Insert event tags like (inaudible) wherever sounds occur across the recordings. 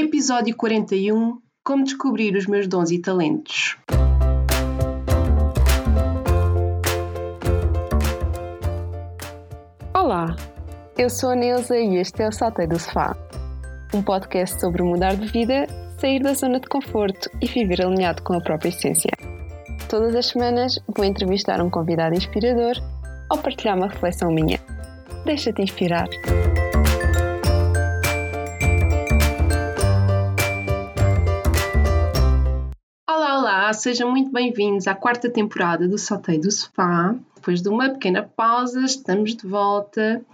Episódio 41 Como descobrir os meus dons e talentos. Olá, eu sou a Neuza e este é o Saltei do Sofá, um podcast sobre mudar de vida, sair da zona de conforto e viver alinhado com a própria essência. Todas as semanas vou entrevistar um convidado inspirador ou partilhar uma reflexão minha. Deixa-te inspirar. Olá, sejam muito bem-vindos à quarta temporada do Saltei do Sofá. Depois de uma pequena pausa, estamos de volta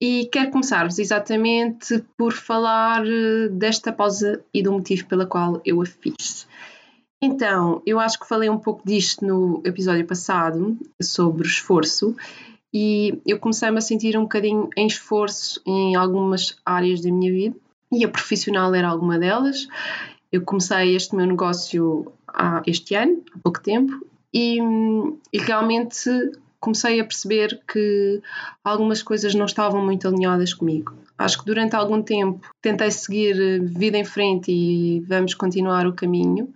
e quero começar-vos exatamente por falar eh, desta pausa e do motivo pela qual eu a fiz. Então, eu acho que falei um pouco disto no episódio passado, sobre o esforço, e eu comecei-me a sentir um bocadinho em esforço em algumas áreas da minha vida, e a profissional era alguma delas. Eu comecei este meu negócio há este ano, há pouco tempo, e, e realmente comecei a perceber que algumas coisas não estavam muito alinhadas comigo. Acho que durante algum tempo tentei seguir vida em frente e vamos continuar o caminho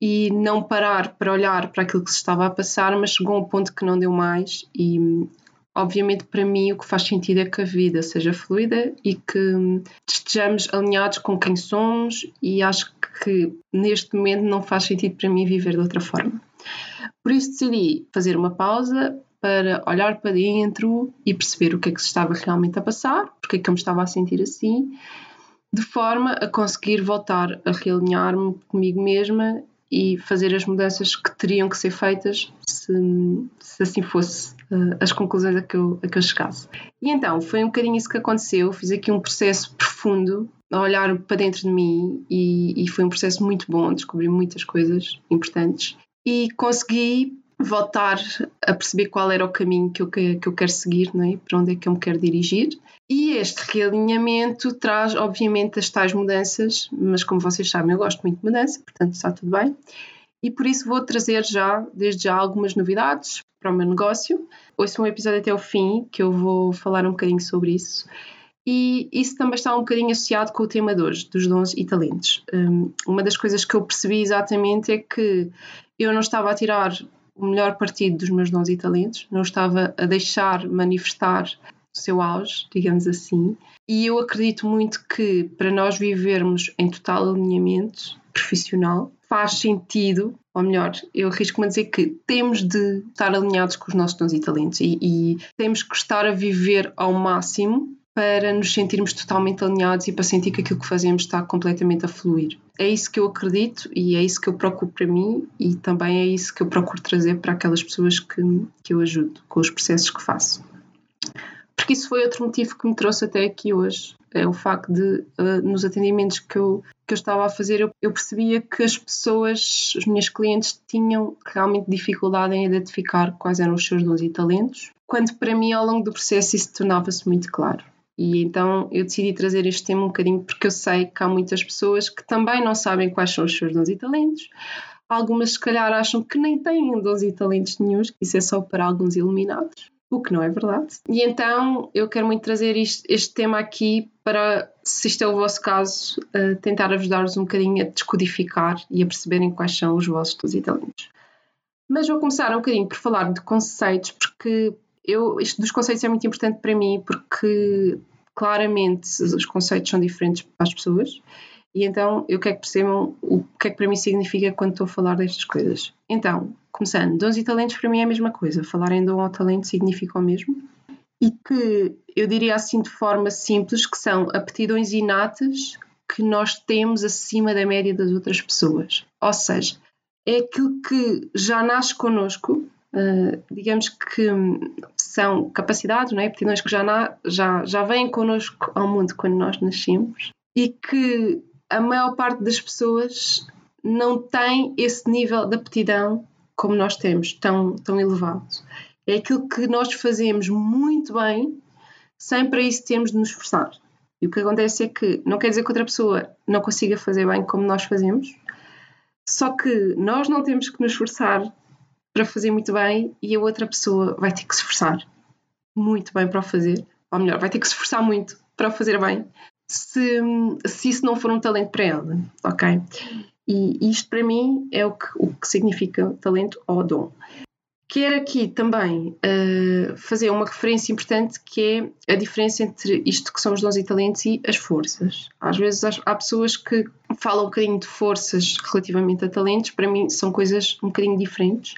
e não parar para olhar para aquilo que se estava a passar, mas chegou um ponto que não deu mais e obviamente para mim o que faz sentido é que a vida seja fluida e que estejamos alinhados com quem somos e acho que neste momento não faz sentido para mim viver de outra forma. Por isso decidi fazer uma pausa para olhar para dentro e perceber o que é que se estava realmente a passar, porque é que eu me estava a sentir assim, de forma a conseguir voltar a realinhar-me comigo mesma e fazer as mudanças que teriam que ser feitas se, se assim fosse uh, as conclusões a que, eu, a que eu chegasse. E então foi um bocadinho isso que aconteceu. Fiz aqui um processo profundo a olhar para dentro de mim e, e foi um processo muito bom. Descobri muitas coisas importantes e consegui voltar a perceber qual era o caminho que eu, que, que eu quero seguir, não é? para onde é que eu me quero dirigir. E este realinhamento traz, obviamente, as tais mudanças, mas como vocês sabem, eu gosto muito de mudança, portanto está tudo bem. E por isso vou trazer já, desde já, algumas novidades para o meu negócio. Ouçam um episódio até o fim, que eu vou falar um bocadinho sobre isso. E isso também está um bocadinho associado com o tema de hoje, dos dons e talentos. Um, uma das coisas que eu percebi exatamente é que eu não estava a tirar o melhor partido dos meus dons e talentos, não estava a deixar manifestar o seu auge, digamos assim. E eu acredito muito que para nós vivermos em total alinhamento profissional, faz sentido, ou melhor, eu arrisco-me a dizer que temos de estar alinhados com os nossos dons e talentos e, e temos que estar a viver ao máximo para nos sentirmos totalmente alinhados e para sentir que aquilo que fazemos está completamente a fluir. É isso que eu acredito e é isso que eu procuro para mim e também é isso que eu procuro trazer para aquelas pessoas que, que eu ajudo com os processos que faço. Porque isso foi outro motivo que me trouxe até aqui hoje. É o facto de, uh, nos atendimentos que eu, que eu estava a fazer, eu, eu percebia que as pessoas, os meus clientes, tinham realmente dificuldade em identificar quais eram os seus dons e talentos, quando para mim, ao longo do processo, isso tornava-se muito claro. E então eu decidi trazer este tema um bocadinho porque eu sei que há muitas pessoas que também não sabem quais são os seus dons e talentos. Algumas, se calhar, acham que nem têm dons e talentos nenhums, que isso é só para alguns iluminados, o que não é verdade. E então eu quero muito trazer isto, este tema aqui para, se isto é o vosso caso, uh, tentar ajudar-vos um bocadinho a descodificar e a perceberem quais são os vossos dons e talentos. Mas vou começar um bocadinho por falar de conceitos, porque eu, isto dos conceitos é muito importante para mim porque claramente os conceitos são diferentes para as pessoas e então eu quero que percebam o que é que para mim significa quando estou a falar destas coisas. Então, começando, dons e talentos para mim é a mesma coisa. Falar em dom ou talento significa o mesmo e que eu diria assim de forma simples que são aptidões inatas que nós temos acima da média das outras pessoas. Ou seja, é aquilo que já nasce connosco, uh, digamos que são capacidades, não é? aptidões que já, na, já, já vêm connosco ao mundo quando nós nascemos e que a maior parte das pessoas não tem esse nível de aptidão como nós temos, tão, tão elevado. É aquilo que nós fazemos muito bem, sem para isso termos de nos esforçar. E o que acontece é que não quer dizer que outra pessoa não consiga fazer bem como nós fazemos, só que nós não temos que nos esforçar para fazer muito bem e a outra pessoa vai ter que se esforçar muito bem para o fazer, ou melhor, vai ter que se esforçar muito para o fazer bem, se, se isso não for um talento para ela, ok? E isto para mim é o que, o que significa talento ou dom. Quero aqui também uh, fazer uma referência importante que é a diferença entre isto que são os dons e talentos e as forças. Às vezes há pessoas que falam um bocadinho de forças relativamente a talentos, para mim são coisas um bocadinho diferentes.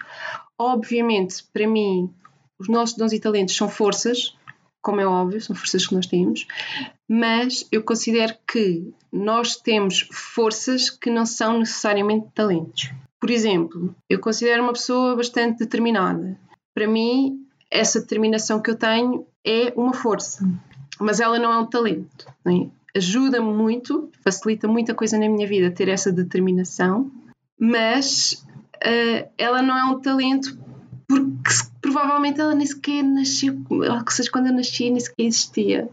Obviamente, para mim, os nossos dons e talentos são forças, como é óbvio, são forças que nós temos, mas eu considero que nós temos forças que não são necessariamente talentos. Por exemplo, eu considero uma pessoa bastante determinada. Para mim, essa determinação que eu tenho é uma força, mas ela não é um talento. É? Ajuda-me muito, facilita muita coisa na minha vida ter essa determinação, mas uh, ela não é um talento porque provavelmente ela nem sequer nasceu, ou seja, quando eu nasci nem sequer existia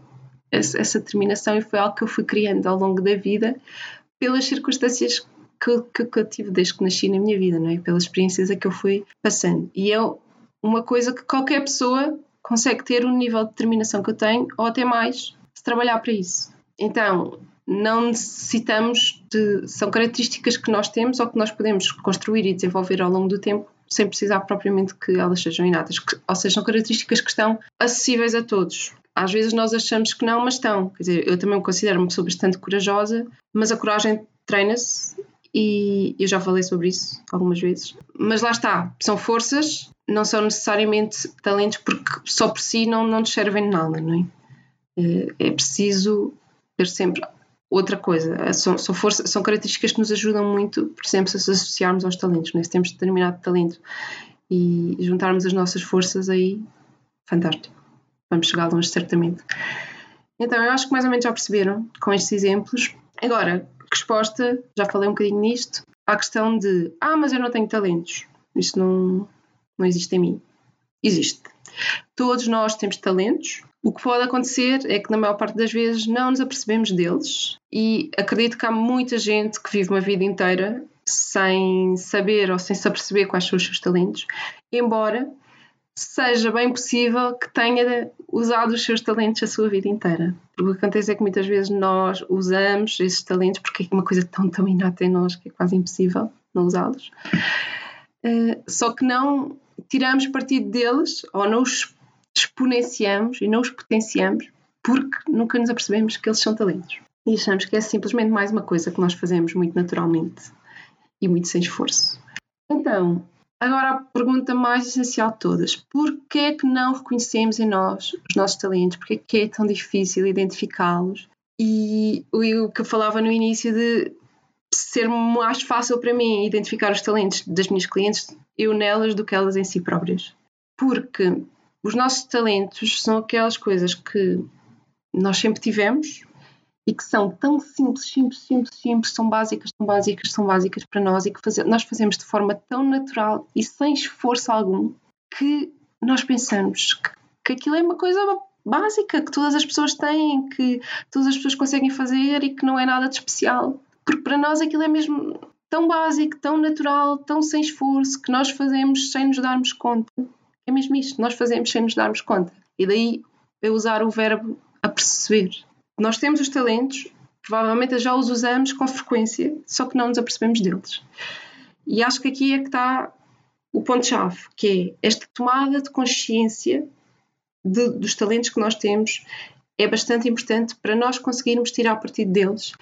essa, essa determinação e foi algo que eu fui criando ao longo da vida pelas circunstâncias que, que, que, eu tive desde que nasci na minha vida, não é? Pelas experiências a que eu fui passando. E é uma coisa que qualquer pessoa consegue ter o nível de determinação que eu tenho, ou até mais, se trabalhar para isso. Então, não necessitamos de. São características que nós temos ou que nós podemos construir e desenvolver ao longo do tempo, sem precisar propriamente que elas sejam inatas. Ou seja, são características que estão acessíveis a todos. Às vezes nós achamos que não, mas estão. Quer dizer, eu também me considero uma pessoa bastante corajosa, mas a coragem treina-se e eu já falei sobre isso algumas vezes. Mas lá está, são forças, não são necessariamente talentos, porque só por si não, não nos servem de nada, não é? Eh, é preciso ter sempre outra coisa. São, são, força, são características que nos ajudam muito, por exemplo, se associarmos aos talentos, né? se temos determinado talento e juntarmos as nossas forças aí, fantástico. Vamos chegar longe, certamente. Então, eu acho que mais ou menos já perceberam com estes exemplos. Agora, resposta, já falei um bocadinho nisto, à questão de ah, mas eu não tenho talentos. Isso não, não existe em mim. Existe. Todos nós temos talentos. O que pode acontecer é que, na maior parte das vezes, não nos apercebemos deles. E acredito que há muita gente que vive uma vida inteira sem saber ou sem se aperceber quais são os seus talentos, embora seja bem possível que tenha usado os seus talentos a sua vida inteira. Porque o que acontece é que muitas vezes nós usamos esses talentos porque é uma coisa tão, tão inata em nós que é quase impossível não usá-los. Uh, só que não tiramos partido deles ou não os exponenciamos e não os potenciamos porque nunca nos apercebemos que eles são talentos. E achamos que é simplesmente mais uma coisa que nós fazemos muito naturalmente e muito sem esforço. Então, Agora, a pergunta mais essencial de todas: porquê é que não reconhecemos em nós os nossos talentos? Porquê é que é tão difícil identificá-los? E o que eu falava no início de ser mais fácil para mim identificar os talentos das minhas clientes, eu nelas, do que elas em si próprias. Porque os nossos talentos são aquelas coisas que nós sempre tivemos, e que são tão simples, simples, simples, simples, são básicas, são básicas, são básicas para nós e que nós fazemos de forma tão natural e sem esforço algum que nós pensamos que, que aquilo é uma coisa básica que todas as pessoas têm, que todas as pessoas conseguem fazer e que não é nada de especial. Porque para nós aquilo é mesmo tão básico, tão natural, tão sem esforço, que nós fazemos sem nos darmos conta. É mesmo isto, nós fazemos sem nos darmos conta. E daí eu usar o verbo a perceber. Nós temos os talentos, provavelmente já os usamos com frequência, só que não nos apercebemos deles. E acho que aqui é que está o ponto-chave, que é esta tomada de consciência de, dos talentos que nós temos é bastante importante para nós conseguirmos tirar partido deles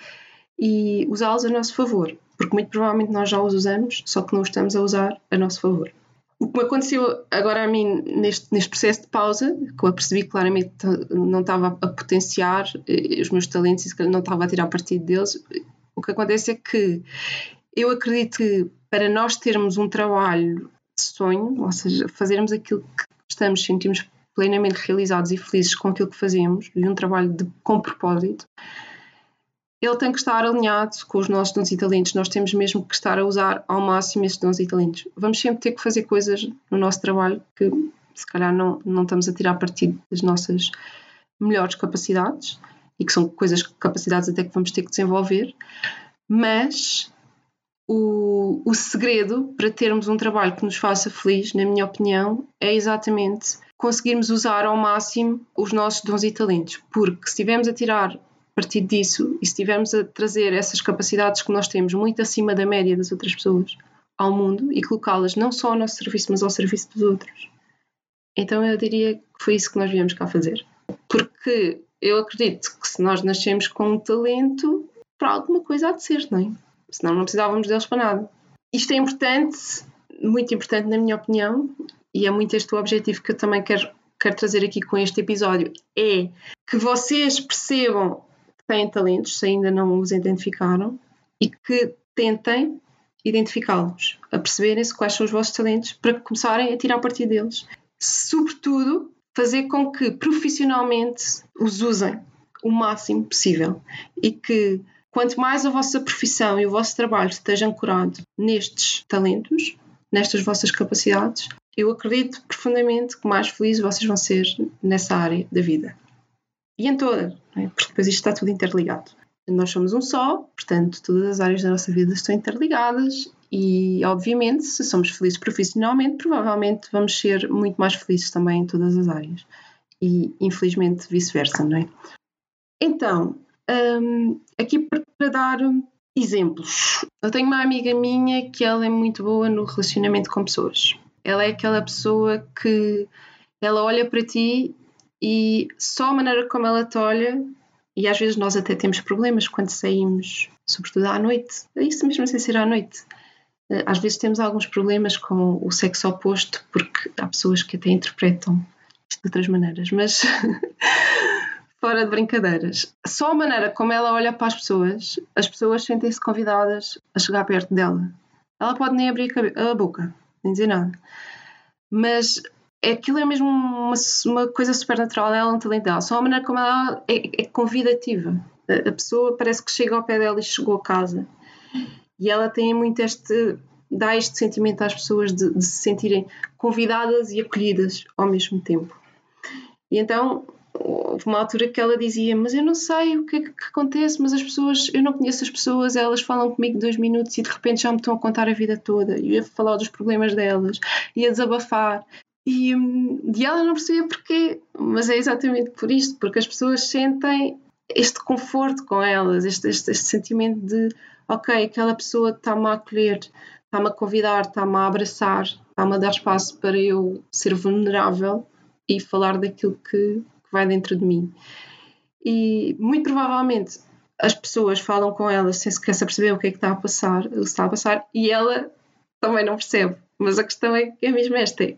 e usá-los a nosso favor, porque muito provavelmente nós já os usamos, só que não os estamos a usar a nosso favor. O que me aconteceu agora a mim neste, neste processo de pausa, que eu percebi claramente que não estava a potenciar eh, os meus talentos e não estava a tirar partido deles, o que acontece é que eu acredito que para nós termos um trabalho de sonho, ou seja, fazermos aquilo que estamos, sentimos plenamente realizados e felizes com aquilo que fazemos e um trabalho de, com propósito, ele tem que estar alinhado com os nossos dons e talentos. Nós temos mesmo que estar a usar ao máximo esses dons e talentos. Vamos sempre ter que fazer coisas no nosso trabalho que se calhar não, não estamos a tirar partido das nossas melhores capacidades e que são coisas, capacidades até que vamos ter que desenvolver, mas o, o segredo para termos um trabalho que nos faça feliz, na minha opinião, é exatamente conseguirmos usar ao máximo os nossos dons e talentos, porque se estivermos a tirar partir disso e se estivermos a trazer essas capacidades que nós temos muito acima da média das outras pessoas ao mundo e colocá-las não só ao nosso serviço, mas ao serviço dos outros. Então eu diria que foi isso que nós viemos cá fazer. Porque eu acredito que se nós nascemos com um talento, para alguma coisa há de ser, não é? Senão não precisávamos deles para nada. Isto é importante, muito importante na minha opinião, e é muito este o objetivo que eu também quero, quero trazer aqui com este episódio, é que vocês percebam têm talentos, se ainda não os identificaram, e que tentem identificá-los, a perceberem-se quais são os vossos talentos para começarem a tirar partido deles. Sobretudo, fazer com que profissionalmente os usem o máximo possível e que quanto mais a vossa profissão e o vosso trabalho esteja ancorado nestes talentos, nestas vossas capacidades, eu acredito profundamente que mais felizes vocês vão ser nessa área da vida. E em todas, é? porque depois isto está tudo interligado. Nós somos um só, portanto, todas as áreas da nossa vida estão interligadas e, obviamente, se somos felizes profissionalmente, provavelmente vamos ser muito mais felizes também em todas as áreas. E, infelizmente, vice-versa, não é? Então, um, aqui para dar exemplos. Eu tenho uma amiga minha que ela é muito boa no relacionamento com pessoas. Ela é aquela pessoa que ela olha para ti e só a maneira como ela te olha e às vezes nós até temos problemas quando saímos, sobretudo à noite. É isso mesmo sem ser à noite. Eh, às vezes temos alguns problemas com o sexo oposto, porque há pessoas que até interpretam isto de outras maneiras, mas (laughs) fora de brincadeiras. Só a maneira como ela olha para as pessoas, as pessoas sentem-se convidadas a chegar perto dela. Ela pode nem abrir a boca, nem dizer nada. Mas é aquilo é mesmo uma, uma coisa super natural dela, um talento dela. Só a maneira como ela é, é convidativa. A, a, pessoa parece que chega ao pé dela e chegou a casa. E ela tem muito este. dá este sentimento às pessoas de, de se sentirem convidadas e acolhidas ao mesmo tempo. E então houve uma altura que ela dizia: Mas eu não sei o que é que acontece, mas as pessoas, eu não conheço as pessoas, elas falam comigo dois minutos e de repente já me estão a contar a vida toda. E ia falar dos problemas delas, ia desabafar. E, e ela não percebia porquê, mas é exatamente por isto, porque as pessoas sentem este conforto com elas, este, este, este sentimento de ok, aquela pessoa está-me a acolher, está-me a convidar, está-me a abraçar, está-me a dar espaço para eu ser vulnerável e falar daquilo que, que vai dentro de mim. E muito provavelmente as pessoas falam com ela sem sequer perceber o que é que está a passar, está a passar, e ela também não percebe. Mas a questão é, é mesmo esta: é,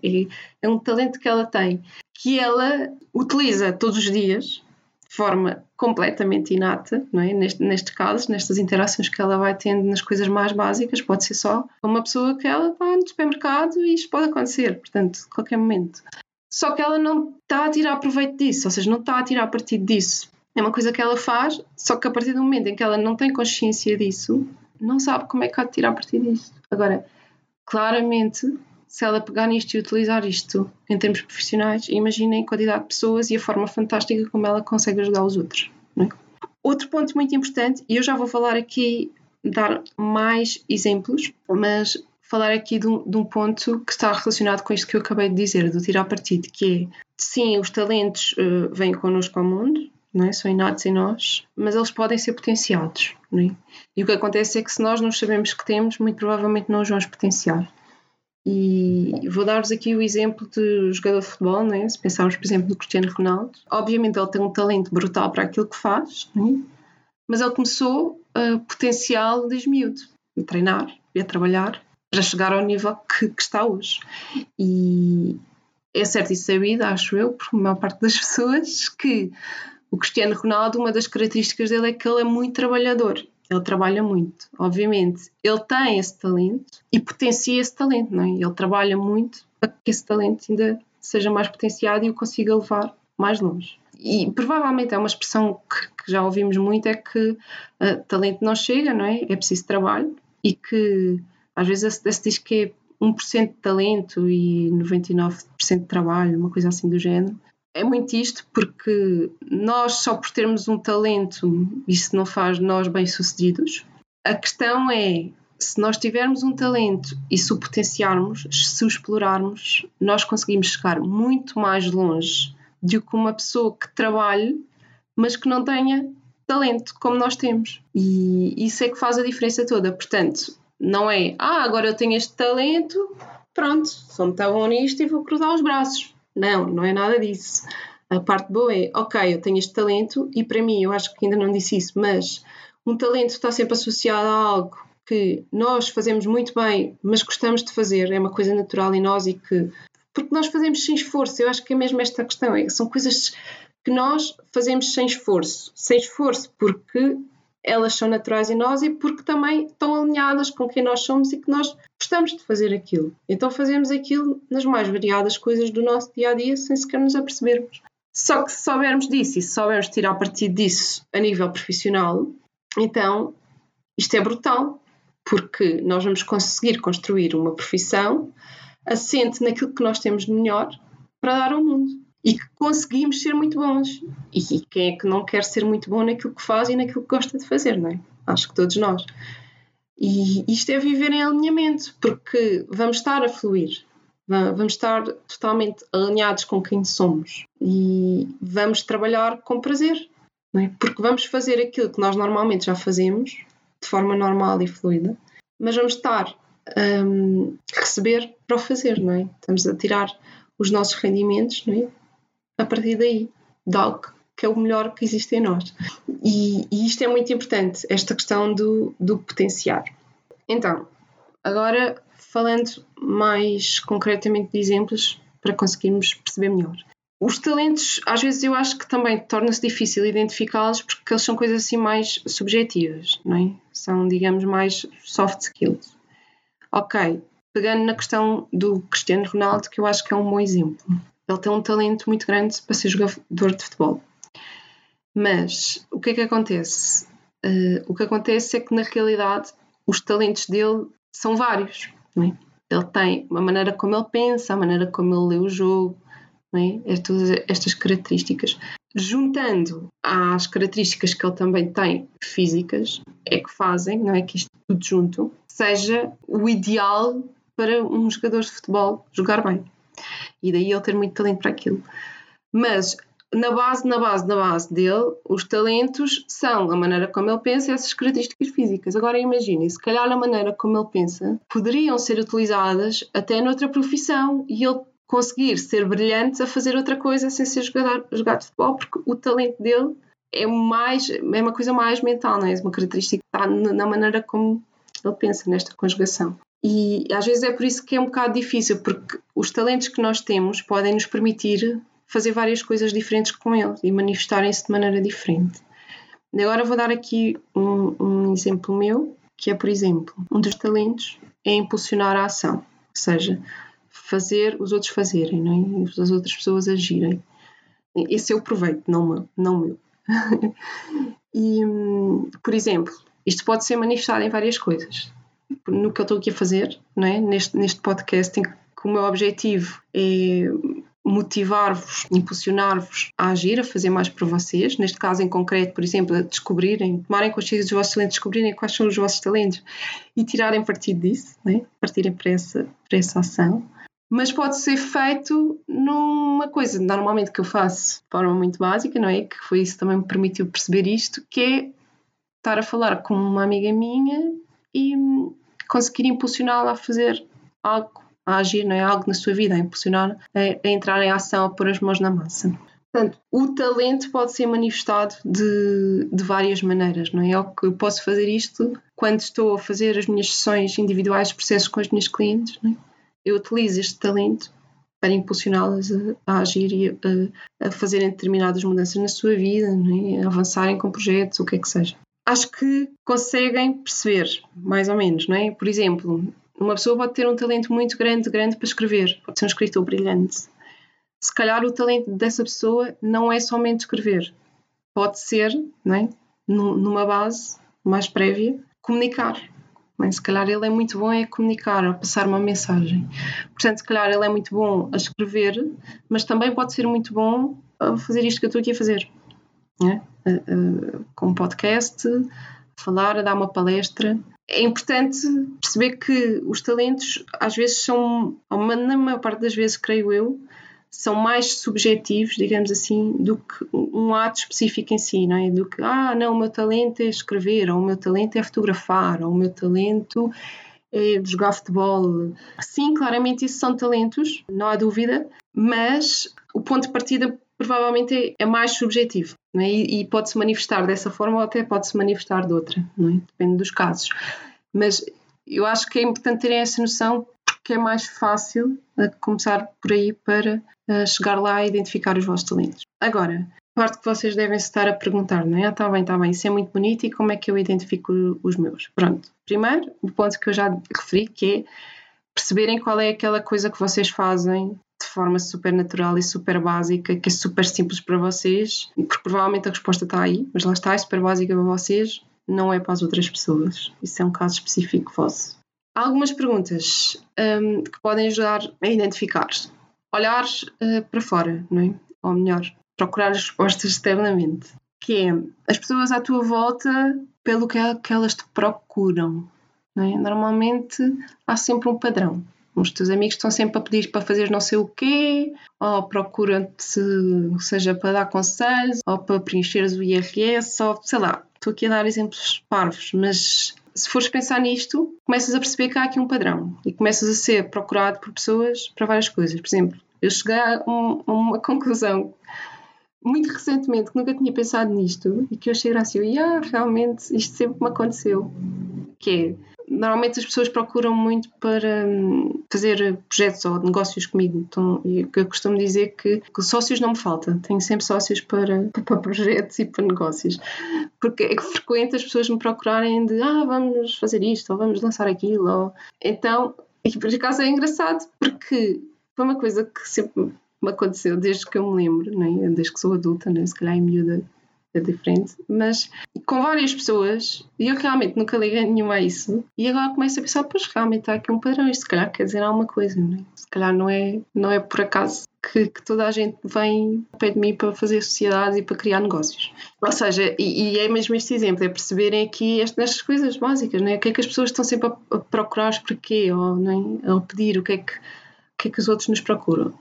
é um talento que ela tem, que ela utiliza todos os dias, de forma completamente inata, não é? Neste, casos, nestas interações que ela vai tendo nas coisas mais básicas, pode ser só uma pessoa que ela vai no supermercado e isto pode acontecer, portanto, qualquer momento. Só que ela não está a tirar proveito disso, ou seja, não está a tirar partido disso. É uma coisa que ela faz, só que a partir do momento em que ela não tem consciência disso, não sabe como é que há de tirar partido disso. Agora, claramente, se ela pegar nisto e utilizar isto em termos profissionais, imaginem a quantidade de pessoas e a forma fantástica como ela consegue ajudar os outros. É? Outro ponto muito importante, e eu já vou falar aqui, dar mais exemplos, mas falar aqui de um, de um, ponto que está relacionado com isto que eu acabei de dizer, do tirar partido, que é, sim, os talentos uh, vêm connosco ao mundo, é? são inatos em nós, mas eles podem ser potenciados. É? E o que acontece é que se nós não sabemos que temos, muito provavelmente não os vamos potenciar. E vou dar-vos aqui o exemplo de jogador de futebol, né? se pensarmos, por exemplo, no Cristiano Ronaldo. Obviamente ele tem um talento brutal para aquilo que faz, né? mas ele começou a potencial desde miúdo, a treinar e a trabalhar para chegar ao nível que, que está hoje. E é certo e sabido, acho eu, por maior parte das (laughs) pessoas, que o Cristiano Ronaldo, uma das características dele é que ele é muito trabalhador. Ele trabalha muito, obviamente. Ele tem esse talento e potencia esse talento, não é? Ele trabalha muito para que esse talento ainda seja mais potenciado e o consiga levar mais longe. E provavelmente é uma expressão que, que já ouvimos muito: é que uh, talento não chega, não é? É preciso trabalho e que às vezes se diz que é 1% de talento e 99% de trabalho, uma coisa assim do género é muito isto, porque nós, só por termos um talento, isso não faz nós bem-sucedidos. A questão é, se nós tivermos um talento e se o potenciarmos, se o explorarmos, nós conseguimos chegar muito mais longe do que uma pessoa que trabalhe, mas que não tenha talento como nós temos. E isso é que faz a diferença toda. Portanto, não é, ah, agora eu tenho este talento, pronto, sou muito bom nisto e vou cruzar os braços. Não, não é nada disso. A parte boa é, ok, eu tenho este talento e para mim, eu acho que ainda não disse isso, mas um talento está sempre associado a algo que nós fazemos muito bem, mas gostamos de fazer, é uma coisa natural em nós e que. Porque nós fazemos sem esforço, eu acho que é mesmo esta questão, é, são coisas que nós fazemos sem esforço. Sem esforço porque elas são naturais em nós e porque também estão alinhadas com quem nós somos e que nós gostamos de fazer aquilo. Então fazemos aquilo nas mais variadas coisas do nosso dia a dia sem sequer nos apercebermos. Só que se soubermos disso e se soubermos tirar partido disso a nível profissional, então isto é brutal, porque nós vamos conseguir construir uma profissão assente naquilo que nós temos de melhor para dar ao mundo e que conseguimos ser muito bons. E quem é que não quer ser muito bom naquilo que faz e naquilo que gosta de fazer, não é? Acho que todos nós. E isto é viver em alinhamento, porque vamos estar a fluir, vamos estar totalmente alinhados com quem somos e vamos trabalhar com prazer, não é? porque vamos fazer aquilo que nós normalmente já fazemos de forma normal e fluida, mas vamos estar um, a receber para o fazer, não é? Estamos a tirar os nossos rendimentos não é? A partir daí, algo que é o melhor que existe em nós. E, e isto é muito importante, esta questão do, do potenciar. Então, agora falando mais concretamente de exemplos para conseguirmos perceber melhor. Os talentos, às vezes, eu acho que também torna-se difícil identificá-los porque eles são coisas assim mais subjetivas, não é? São, digamos, mais soft skills. Ok, pegando na questão do Cristiano Ronaldo, que eu acho que é um bom exemplo. Ele tem um talento muito grande para ser jogador de futebol. Mas o que é que acontece? Uh, o que acontece é que, na realidade, os talentos dele são vários. É? Ele tem a maneira como ele pensa, a maneira como ele lê o jogo, é? é todas estas características. Juntando às características que ele também tem físicas, é que fazem, não é? Que isto tudo junto seja o ideal para um jogador de futebol jogar bem. E daí ele ter muito talento para aquilo. Mas na base, na base, na base dele, os talentos são a maneira como ele pensa e essas características físicas. Agora imaginem, se calhar a maneira como ele pensa poderiam ser utilizadas até noutra profissão e ele conseguir ser brilhante a fazer outra coisa sem ser jogador, jogador de futebol, porque o talento dele é mais é uma coisa mais mental, não é? é uma característica que está na maneira como ele pensa nesta conjugação. E às vezes é por isso que é um bocado difícil, porque os talentos que nós temos podem nos permitir fazer várias coisas diferentes com eles e manifestarem-se de maneira diferente. Agora vou dar aqui um, um exemplo meu, que é, por exemplo, um dos talentos é impulsionar a ação, ou seja, fazer os outros fazerem, não é? as outras pessoas agirem. Esse é o proveito, não meu. Não meu. (laughs) e, por exemplo, isto pode ser manifestado em várias coisas. No que eu estou aqui a fazer, não é? neste, neste podcast, em que o meu objetivo é motivar-vos, impulsionar-vos a agir, a fazer mais por vocês. Neste caso em concreto, por exemplo, a descobrirem, tomarem consciência dos vossos talentos, descobrirem quais são os vossos talentos e tirarem partido disso, né? partirem para essa, para essa ação. Mas pode ser feito numa coisa normalmente que eu faço de forma muito básica, não é? Que foi isso que também me permitiu perceber isto, que é estar a falar com uma amiga minha e conseguir impulsioná-la a fazer algo a agir, não é? Algo na sua vida, a impulsionar, a, a entrar em ação, a pôr as mãos na massa. Portanto, o talento pode ser manifestado de, de várias maneiras, não é? Eu posso fazer isto quando estou a fazer as minhas sessões individuais, processos com as minhas clientes, é? Eu utilizo este talento para impulsioná-las a, a, agir e a, a, fazerem determinadas mudanças na sua vida, é? a avançarem com projetos, o que é que seja. Acho que conseguem perceber, mais ou menos, não é? Por exemplo, uma pessoa pode ter um talento muito grande, grande para escrever, pode ser um escritor brilhante. Se calhar o talento dessa pessoa não é somente escrever, pode ser, não é? numa base mais prévia, comunicar. É? Se calhar ele é muito bom a comunicar, a passar uma mensagem. Portanto, se calhar ele é muito bom a escrever, mas também pode ser muito bom a fazer isto que eu estou aqui a fazer. É? Com um podcast, falar, dar uma palestra, é importante perceber que os talentos às vezes são, na maior parte das vezes, creio eu, são mais subjetivos, digamos assim, do que um ato específico em si, não é? Do que, ah, não, o meu talento é escrever, ou o meu talento é fotografar, ou o meu talento é jogar futebol. Sim, claramente isso são talentos, não há dúvida, mas o ponto de partida provavelmente é, mais subjetivo é? e, pode-se manifestar dessa forma ou até pode-se manifestar de outra, é? depende dos casos. Mas eu acho que é importante terem essa noção porque é mais fácil eh, começar por aí para uh, chegar lá e identificar os vossos talentos. Agora, parte que vocês devem estar a perguntar, não é? Ah, tá bem, tá bem, isso é muito bonito e como é que eu identifico os meus? Pronto. Primeiro, o ponto que eu já referi, que é perceberem qual é aquela coisa que vocês fazem de forma super natural e super básica, que é super simples para vocês, porque provavelmente a resposta está aí, mas lá está, é super básica para vocês, não é para as outras pessoas. Isso é um caso específico vosso. Há algumas perguntas um, que podem ajudar a identificar. Olhar uh, para fora, não é? Ou melhor, procurar as respostas externamente. Que é as pessoas à tua volta pelo que, é que elas te procuram. É? Normalmente há sempre um padrão. Os teus amigos estão sempre a pedir para fazer não sei o quê, ou procuram-te, seja para dar conselhos, ou para preencheres o IRS, ou sei lá, estou aqui a dar exemplos parvos, mas se fores pensar nisto, começas a perceber que há aqui um padrão e começas a ser procurado por pessoas para várias coisas. Por exemplo, eu cheguei a, um, uma (laughs) conclusão muito recentemente que nunca tinha pensado nisto e que eu achei graça e ah, realmente isto sempre me aconteceu que é normalmente as pessoas procuram muito para hum, fazer projetos ou negócios comigo. Então, eu costumo dizer que, que sócios não me falta. Tenho sempre sócios para, (laughs) para projetos e para negócios. Porque é frequente as pessoas me procurarem de ah, vamos fazer isto, ou vamos lançar aquilo. Ou... Então, e por acaso é engraçado, porque foi uma coisa que sempre me aconteceu desde que eu me lembro, né? desde que sou adulta, né? se calhar em miúda diferente, mas com várias pessoas, e eu realmente nunca liguei nenhuma a isso, e agora começo a pensar, pois realmente há aqui um padrão, isto se calhar quer dizer alguma coisa, não é? Se calhar não é, não é por acaso que, que, toda a gente vem ao pé de mim para fazer sociedades e para criar negócios. Ou seja, e, e é mesmo este exemplo, é perceberem aqui estas coisas básicas, não é? O que é que as pessoas estão sempre a, procurar porquê, ou, não é? pedir, o que, é que, o que é que os outros nos procuram.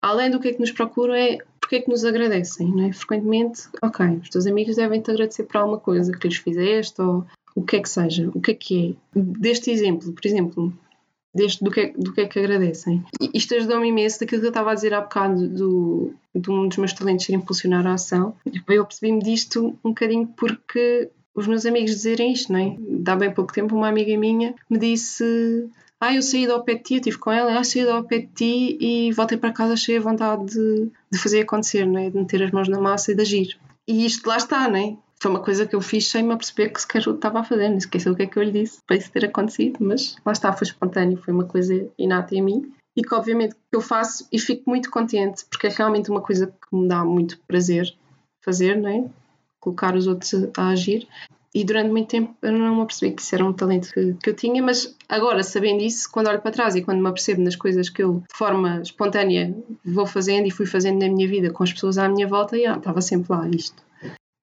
Além do que é que nos procuram é porque é que nos agradecem, não é? Frequentemente, ok, os teus amigos devem te agradecer por alguma coisa que lhes fizeste ou o que é que seja, o que é que é. Deste exemplo, por exemplo, deste, do, que é, do que é que agradecem. Isto ajudou-me imenso daquilo que eu estava a dizer há bocado do, de um dos meus talentos ser impulsionar a ação. Eu percebi-me disto um bocadinho porque os meus amigos dizerem isto, não é? Dá bem pouco tempo uma amiga minha me disse ah, eu saí do pé de ti, eu estive com ela, ah, saí do pé de ti e voltei para casa cheia de vontade de, de fazer acontecer, não é? de meter as mãos na massa e de agir. E isto lá está, não é? Foi uma coisa que eu fiz sem me perceber que sequer eu estava a fazer, não esqueci o que é que eu lhe disse para isso ter acontecido, mas lá está, foi espontâneo, foi uma coisa inata em mim e que obviamente eu faço e fico muito contente porque é realmente uma coisa que me dá muito prazer fazer, não é? Colocar os outros a agir e durante muito tempo eu não me apercebi que isso era um talento que, que, eu tinha, mas agora, sabendo isso, quando olho para trás e quando me apercebo nas coisas que eu, de forma espontânea, vou fazendo e fui fazendo na minha vida com as pessoas à minha volta, já, estava sempre lá isto.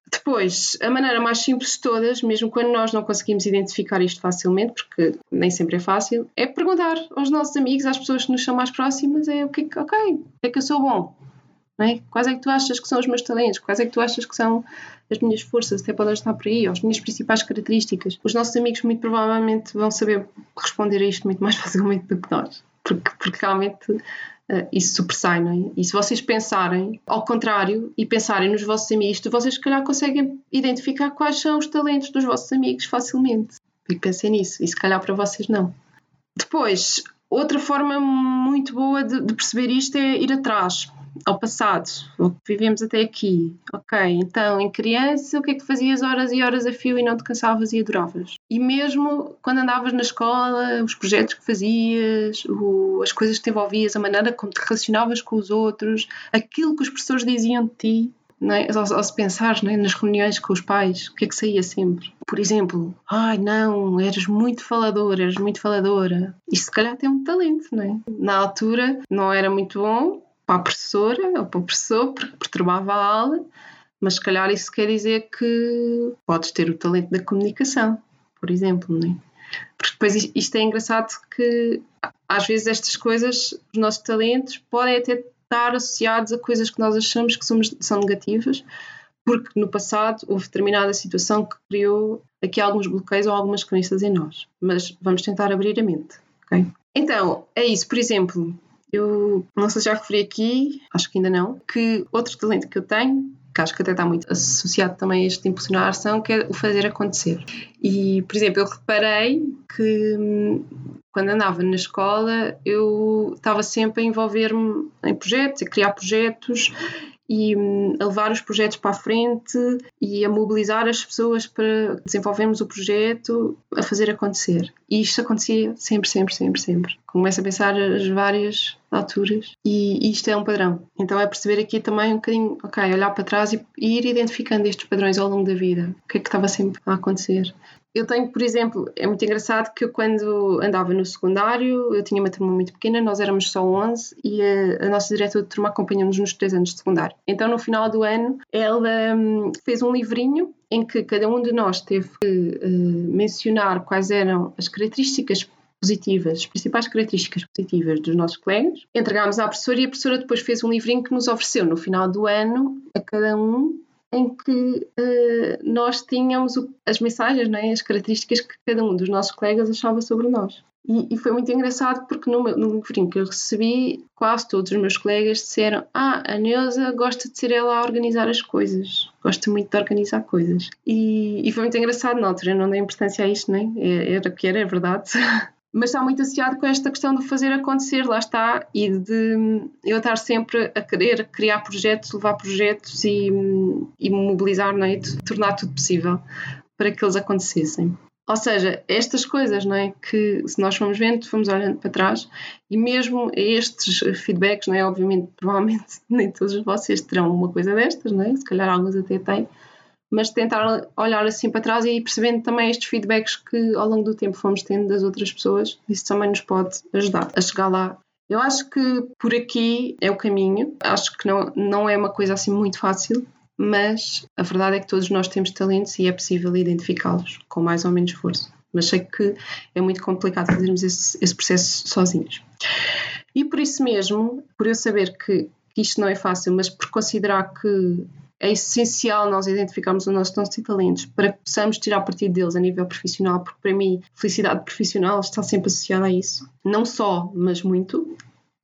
Depois, a maneira mais simples de todas, mesmo quando nós não conseguimos identificar isto facilmente, porque nem sempre é fácil, é perguntar aos nossos amigos, às pessoas que nos são mais próximas, é o que ok, é que eu sou bom? É? Quais é que tu achas que são os meus talentos? Quais é que tu achas que são as minhas forças? Até podem estar por aí, ou as minhas principais características. Os nossos amigos, muito provavelmente, vão saber responder a isto muito mais (laughs) facilmente do que nós, porque, porque realmente uh, isso sobressai, não é? E se vocês pensarem ao contrário e pensarem nos vossos amigos, vocês, se calhar, conseguem identificar quais são os talentos dos vossos amigos facilmente. E pensem nisso, e se calhar para vocês não. Depois, outra forma muito boa de, de perceber isto é ir atrás ao passado, o que vivemos até aqui. Ok, então em criança o que é que fazias horas e horas a fio e não te cansavas e adoravas? E mesmo quando andavas na escola, os projetos que fazias, o, as coisas que te envolvias, a maneira como te relacionavas com os outros, aquilo que os professores diziam de ti, é? ao, ao se pensar é? nas reuniões com os pais, o que é que saía sempre? Por exemplo, ai não, eras muito faladora, eras muito faladora. Isto se calhar tem um talento, não é? Na altura não era muito bom, para a professora ou para o professor, porque perturbava a aula, mas se calhar isso quer dizer que podes ter o talento da comunicação, por exemplo, não é? Porque depois isto é engraçado que às vezes estas coisas, os nossos talentos, podem até estar associados a coisas que nós achamos que somos, são negativas, porque no passado houve determinada situação que criou aqui alguns bloqueios ou algumas crenças em nós. Mas vamos tentar abrir a mente, ok? Então, é isso. Por exemplo, eu não sei se já referi aqui, acho que ainda não, que outro talento que eu tenho que acho que até está muito associado também a este impulsionar a ação, que é o fazer acontecer. E, por exemplo, eu reparei que hum, quando andava na escola eu estava sempre a envolver-me em projetos, a criar projetos e hum, a levar os projetos para a frente e a mobilizar as pessoas para desenvolvermos o projeto, a fazer acontecer. E isto acontecia sempre, sempre, sempre, sempre. Começo a pensar as várias alturas e isto é um padrão. Então é perceber aqui também um bocadinho, ok, olhar para trás e, e ir identificando estes padrões ao longo da vida. O que é que estava sempre a acontecer? Eu tenho, por exemplo, é muito engraçado que eu quando andava no secundário, eu tinha uma turma muito pequena, nós éramos só 11 e a, a nossa diretora de turma acompanhou-nos nos três anos de secundário. Então no final do ano ela hum, fez um livrinho em que cada um de nós teve que uh, mencionar quais eram as características positivas, as principais características positivas dos nossos colegas. Entregámos à professora e a professora depois fez um livrinho que nos ofereceu no final do ano a cada um em que uh, nós tínhamos o, as mensagens, é? as características que cada um dos nossos colegas achava sobre nós. E, e foi muito engraçado porque no, meu, no livrinho que eu recebi, quase todos os meus colegas disseram: Ah, a Neuza gosta de ser ela a organizar as coisas, gosta muito de organizar coisas. E, e foi muito engraçado na altura, eu não dei importância a isto, nem é? era o que era, é verdade. (laughs) mas está muito associado com esta questão de fazer acontecer, lá está, e de eu estar sempre a querer criar projetos, levar projetos e, e mobilizar, não é? de tornar tudo possível para que eles acontecessem. Ou seja, estas coisas, não é? Que se nós formos vendo, fomos olhando para trás e mesmo estes feedbacks, não é? Obviamente, (laughs) provavelmente nem todos vocês terão uma coisa destas, não é? Se calhar alguns até têm, mas tentar olhar assim para trás e ir percebendo também estes feedbacks que ao longo do tempo fomos tendo das outras pessoas, isso também nos pode ajudar a chegar lá. Eu acho que por aqui é o caminho, acho que não, não é uma coisa assim muito fácil, mas a verdade é que todos nós temos talentos e é possível identificá-los com mais ou menos esforço. Mas sei que é muito complicado fazermos esse, esse processo sozinhos. E por isso mesmo, por eu saber que isto não é fácil, mas por considerar que é essencial nós identificarmos os nossos dons e talentos para que possamos tirar partido deles a nível profissional, porque para mim felicidade profissional está sempre associada a isso. Não só, mas muito.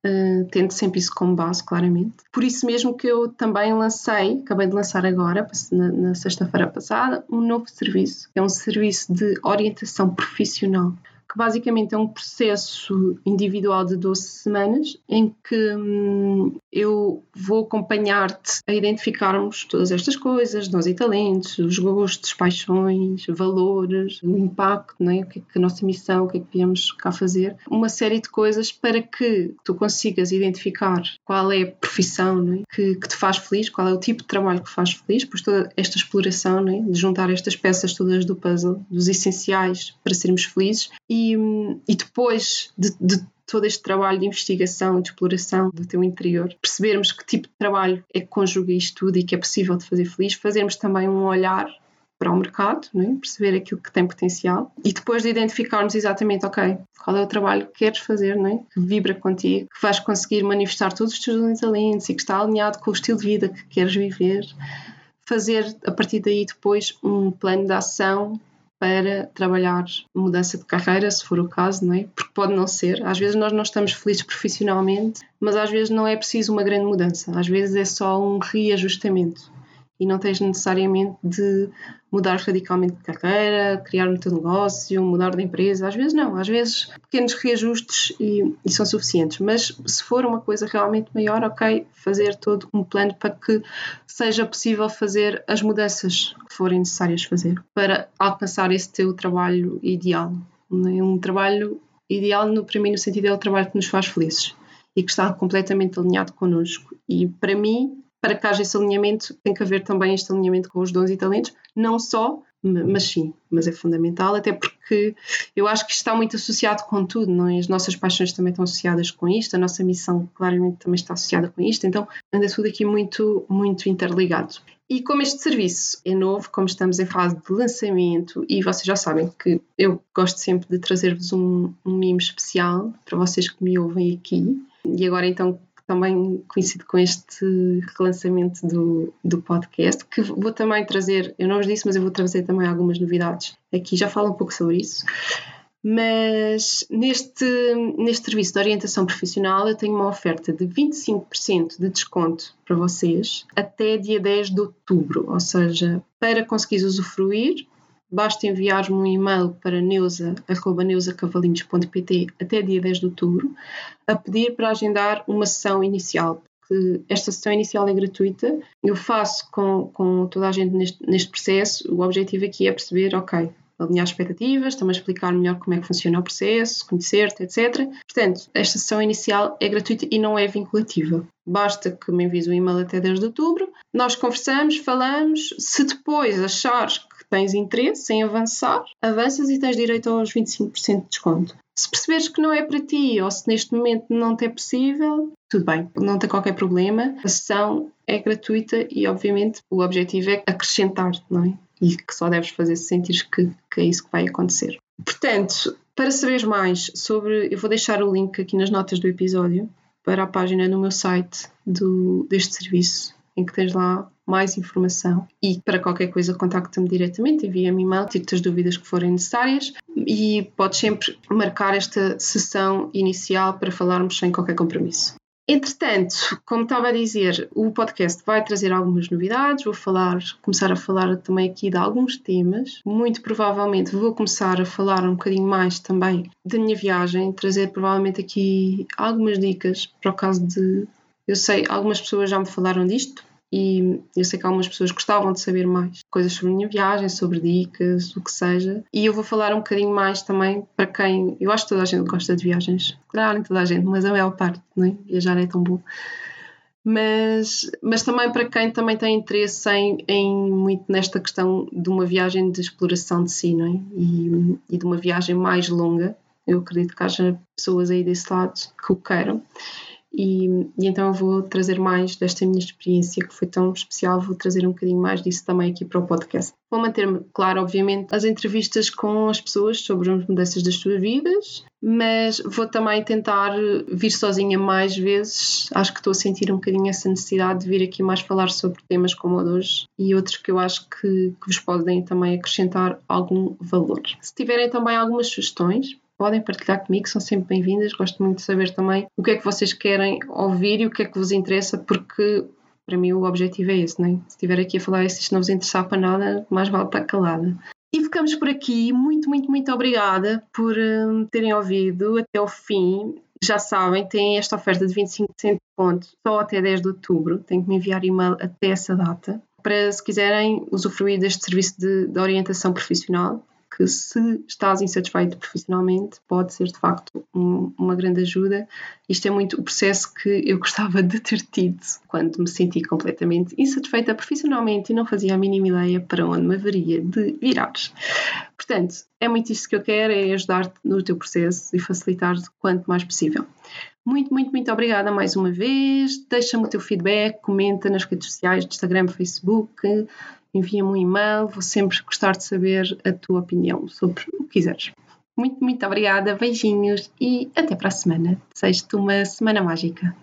Uh, tendo sempre isso como base, claramente. Por isso mesmo que eu também lancei, acabei de lançar agora, na, na sexta-feira passada, um novo serviço, é um serviço de orientação profissional que basicamente é um processo individual de 12 semanas em que hum, eu vou acompanhar-te a identificarmos todas estas coisas, nós e talentos, os gostos, paixões, valores, o impacto, não é? o que é que a nossa missão, o que é que viemos cá fazer, uma série de coisas para que tu consigas identificar qual é a profissão é? que, que, te faz feliz, qual é o tipo de trabalho que faz feliz, pois toda esta exploração é? de juntar estas peças todas do puzzle, dos essenciais para sermos felizes e e, e depois de, de todo este trabalho de investigação, de exploração do teu interior, percebermos que tipo de trabalho é que conjuga isto tudo e que é possível te fazer feliz, fazermos também um olhar para o mercado, é? perceber aquilo que tem potencial e depois de identificarmos exatamente, ok, qual é o trabalho que queres fazer, é? que vibra contigo, que vais conseguir manifestar todos os teus talentos e que está alinhado com o estilo de vida que queres viver, fazer a partir daí depois um plano de ação para trabalhar mudança de carreira, se for o caso, não é? Porque pode não ser. Às vezes nós não estamos felizes profissionalmente, mas às vezes não é preciso uma grande mudança. Às vezes é só um reajustamento e não tens necessariamente de mudar radicalmente de carreira, criar um teu negócio, mudar de empresa. Às vezes não, às vezes pequenos reajustes e, e, são suficientes. Mas se for uma coisa realmente maior, ok, fazer todo um plano para que seja possível fazer as mudanças que forem necessárias fazer para alcançar esse teu trabalho ideal. Um trabalho ideal, no primeiro sentido, é o trabalho que nos faz felizes e que está completamente alinhado connosco. E para mim, para que haja esse alinhamento, tem que haver também este alinhamento com os dons e talentos, não só, mas sim, mas é fundamental, até porque eu acho que está muito associado com tudo, não é? As nossas paixões também estão associadas com isto, a nossa missão claramente também está associada com isto, então anda tudo aqui muito, muito interligado. E como este serviço é novo, como estamos em fase de lançamento, e vocês já sabem que eu gosto sempre de trazer-vos um, um mimo especial para vocês que me ouvem aqui, e agora então também coincide com este relançamento do, do podcast, que vou também trazer, eu não vos disse, mas eu vou trazer também algumas novidades aqui, já falo um pouco sobre isso. Mas neste, neste serviço de orientação profissional eu tenho uma oferta de 25% de desconto para vocês até dia 10 de outubro, ou seja, para conseguir usufruir, basta enviar-me um e-mail para neusa.neusacavalinhos.pt até dia 10 de outubro a pedir para agendar uma sessão inicial. Esta sessão inicial é gratuita, eu faço com, com toda a gente neste, neste processo. O objetivo aqui é perceber, ok, alinhar expectativas, também explicar melhor como é que funciona o processo, conhecer-te, etc. Portanto, esta sessão inicial é gratuita e não é vinculativa. Basta que me envies um e-mail até 10 de outubro, nós conversamos, falamos. Se depois achares tens interesse em avançar, avanças e tens direito aos 25% de desconto. Se perceberes que não é para ti ou se neste momento não te é possível, tudo bem, não tem qualquer problema. A sessão é gratuita e, obviamente, o objetivo é acrescentar, não é? e que só deves fazer se sentires que, que é isso que vai acontecer. Portanto, para saberes mais sobre, eu vou deixar o link aqui nas notas do episódio para a página no meu site do, deste serviço, em que tens lá mais informação e para qualquer coisa contacta-me diretamente, envia-me e-mail, tiro-te as dúvidas que forem necessárias e podes sempre marcar esta sessão inicial para falarmos sem qualquer compromisso. Entretanto, como estava a dizer, o podcast vai trazer algumas novidades, vou falar, começar a falar também aqui de alguns temas. Muito provavelmente vou começar a falar um bocadinho mais também da minha viagem, trazer provavelmente aqui algumas dicas para o caso de. Eu sei, algumas pessoas já me falaram disto, e eu sei que algumas pessoas gostavam de saber mais coisas sobre a minha viagem, sobre dicas, o que seja. E eu vou falar um bocadinho mais também para quem. Eu acho que toda a gente gosta de viagens. Claro, nem toda a gente, mas a maior parte, não é? Viajar é tão bom. Mas, mas também para quem também tem interesse em, em muito nesta questão de uma viagem de exploração de si, não é? E, e de uma viagem mais longa. Eu acredito que haja pessoas aí desse lado que o queiram. E, e, então eu vou trazer mais desta minha experiência que foi tão especial, vou trazer um bocadinho mais disso também aqui para o podcast. Vou manter-me, claro, obviamente, as entrevistas com as pessoas sobre as mudanças das suas vidas, mas vou também tentar vir sozinha mais vezes. Acho que estou a sentir um bocadinho essa necessidade de vir aqui mais falar sobre temas como o de hoje e outros que eu acho que, que vos podem também acrescentar algum valor. Se tiverem também algumas sugestões, podem partilhar comigo, são sempre bem-vindas. Gosto muito de saber também o que é que vocês querem ouvir e o que é que vos interessa, porque para mim o objetivo é esse, não é? Se estiver aqui a falar e isto não vos interessar para nada, mais vale estar calada. E ficamos por aqui. Muito, muito, muito obrigada por um, terem ouvido até o fim. Já sabem, têm esta oferta de 25% de pontos só até 10 de outubro. Têm que me enviar e-mail até essa data. Para, se quiserem, usufruir deste serviço de, de orientação profissional que se estás insatisfeito profissionalmente pode ser de facto um, uma grande ajuda. Isto é muito o processo que eu (laughs) gostava de ter tido quando me senti completamente insatisfeita profissionalmente e não fazia a mínima ideia para onde me haveria de virar. Portanto, é muito isto que eu quero, é ajudar-te no teu processo e facilitar-te quanto mais possível. Muito, muito, muito obrigada mais uma vez. Deixa-me o teu feedback, comenta nas redes sociais, Instagram, Facebook, envia-me um e-mail, vou sempre gostar de saber a tua opinião sobre o que quiseres. Muito, muito obrigada, beijinhos e até para a semana. Desejo-te uma semana mágica.